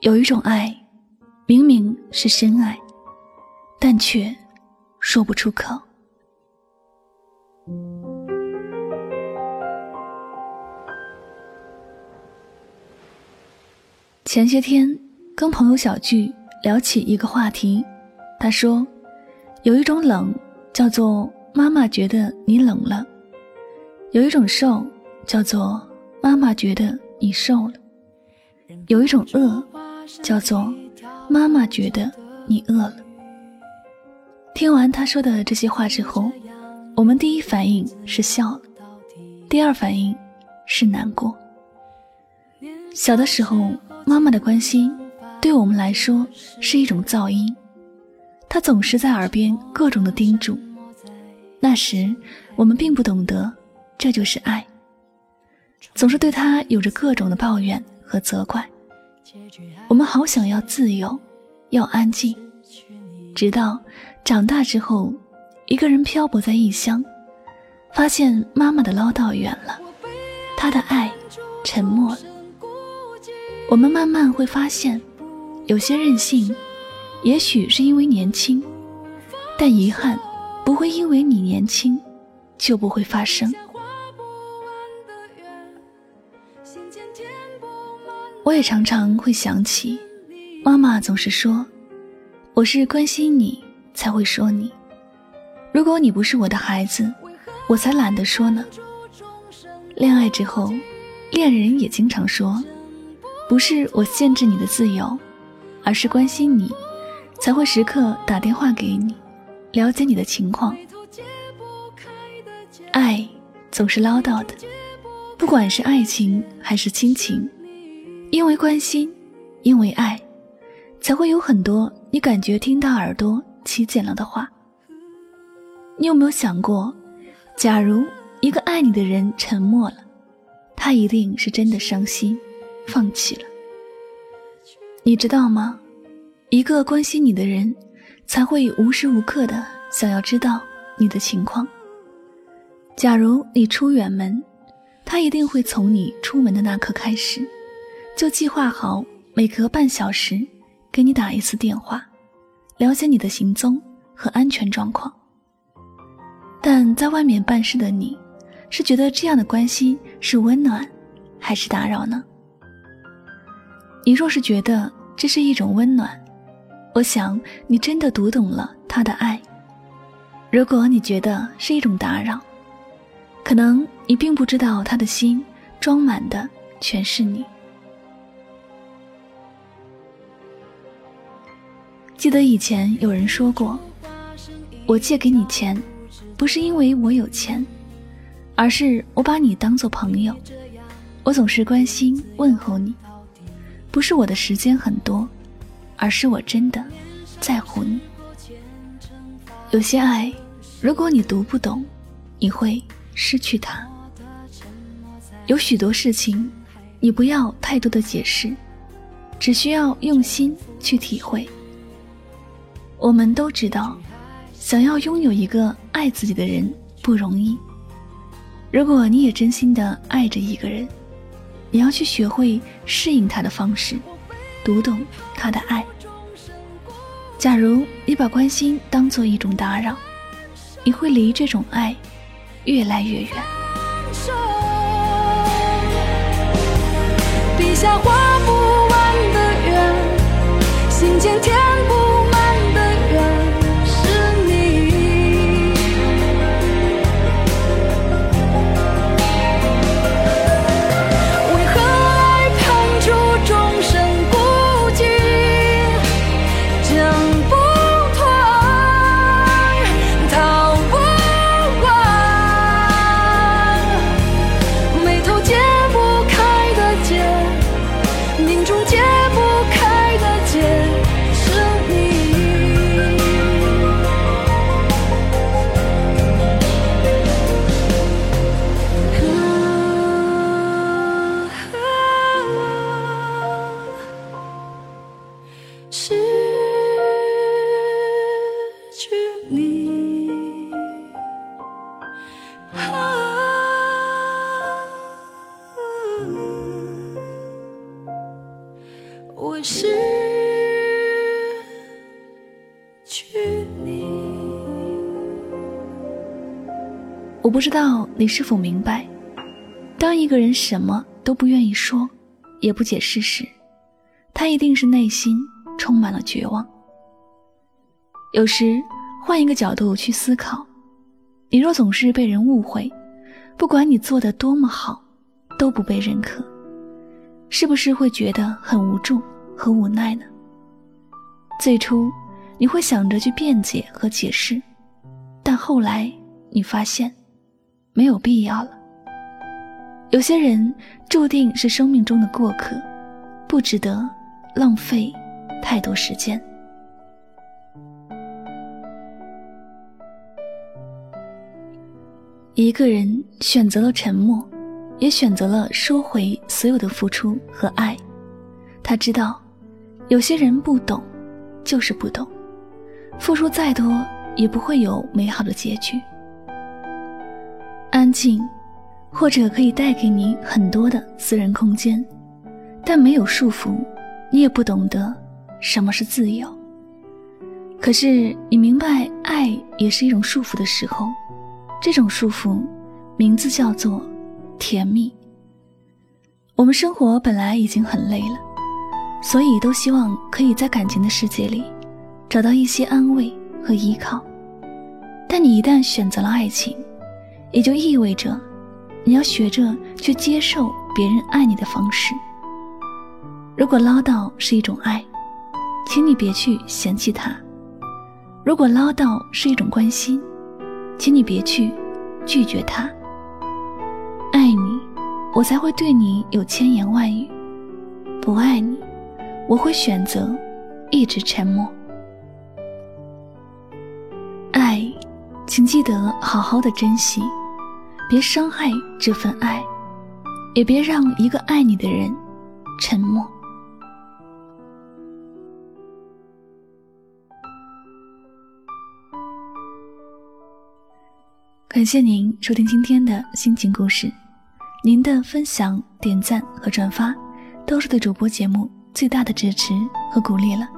有一种爱，明明是深爱，但却说不出口。前些天跟朋友小聚，聊起一个话题，他说，有一种冷叫做妈妈觉得你冷了，有一种瘦叫做妈妈觉得你瘦了，有一种饿。叫做妈妈觉得你饿了。听完他说的这些话之后，我们第一反应是笑了，第二反应是难过。小的时候，妈妈的关心对我们来说是一种噪音，她总是在耳边各种的叮嘱。那时我们并不懂得这就是爱，总是对她有着各种的抱怨和责怪。我们好想要自由，要安静，直到长大之后，一个人漂泊在异乡，发现妈妈的唠叨远了，她的爱沉默了。我们慢慢会发现，有些任性，也许是因为年轻，但遗憾不会因为你年轻就不会发生。我也常常会想起，妈妈总是说：“我是关心你才会说你，如果你不是我的孩子，我才懒得说呢。”恋爱之后，恋人也经常说：“不是我限制你的自由，而是关心你，才会时刻打电话给你，了解你的情况。”爱总是唠叨的，不管是爱情还是亲情。因为关心，因为爱，才会有很多你感觉听到耳朵起茧了的话。你有没有想过，假如一个爱你的人沉默了，他一定是真的伤心，放弃了。你知道吗？一个关心你的人，才会无时无刻的想要知道你的情况。假如你出远门，他一定会从你出门的那刻开始。就计划好每隔半小时给你打一次电话，了解你的行踪和安全状况。但在外面办事的你，是觉得这样的关心是温暖，还是打扰呢？你若是觉得这是一种温暖，我想你真的读懂了他的爱；如果你觉得是一种打扰，可能你并不知道他的心装满的全是你。记得以前有人说过，我借给你钱，不是因为我有钱，而是我把你当做朋友。我总是关心问候你，不是我的时间很多，而是我真的在乎你。有些爱，如果你读不懂，你会失去它。有许多事情，你不要太多的解释，只需要用心去体会。我们都知道，想要拥有一个爱自己的人不容易。如果你也真心的爱着一个人，你要去学会适应他的方式，读懂他的爱。假如你把关心当做一种打扰，你会离这种爱越来越远。笔下画失去你。我不知道你是否明白当一个人什么都不愿意说也不解释时他一定是内心充满了绝望。有时换一个角度去思考你若总是被人误会不管你做的多么好都不被认可是不是会觉得很无助？和无奈呢？最初你会想着去辩解和解释，但后来你发现。没有必要了。有些人注定是生命中的过客，不值得浪费太多时间。一个人选择了沉默，也选择了收回所有的付出和爱。他知道，有些人不懂，就是不懂，付出再多也不会有美好的结局。安静，或者可以带给你很多的私人空间，但没有束缚，你也不懂得什么是自由。可是你明白，爱也是一种束缚的时候，这种束缚名字叫做甜蜜。我们生活本来已经很累了，所以都希望可以在感情的世界里找到一些安慰和依靠。但你一旦选择了爱情，也就意味着，你要学着去接受别人爱你的方式。如果唠叨是一种爱，请你别去嫌弃他；如果唠叨是一种关心，请你别去拒绝他。爱你，我才会对你有千言万语；不爱你，我会选择一直沉默。爱，请记得好好的珍惜。别伤害这份爱，也别让一个爱你的人沉默。感谢您收听今天的心情故事，您的分享、点赞和转发，都是对主播节目最大的支持和鼓励了。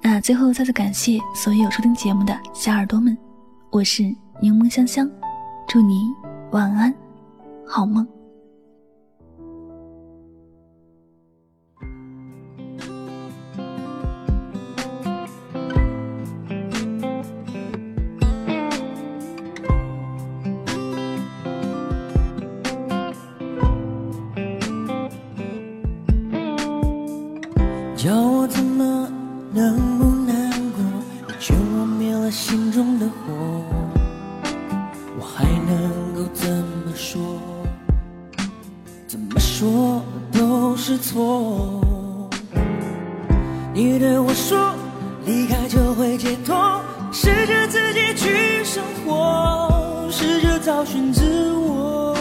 那最后再次感谢所有收听节目的小耳朵们，我是柠檬香香，祝你。晚安，好梦。能够怎么说？怎么说都是错。你对我说离开就会解脱，试着自己去生活，试着找寻自我，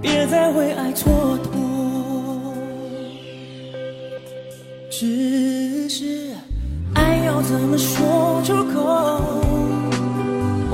别再为爱蹉跎。只是爱要怎么说出口？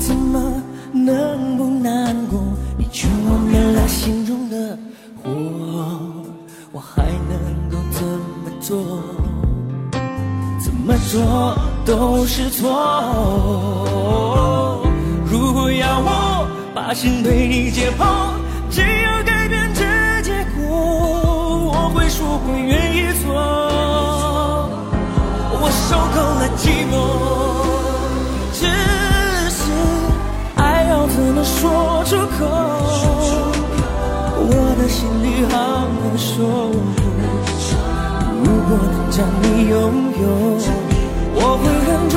怎么能不难过？你劝我灭了心中的火，我还能够怎么做？怎么做都是错。如果要我把心对你解剖，只要改变这结果，我会说会愿意做。我受够了寂寞。说出口？我的心里好难受。如果能将你拥有，我会忍住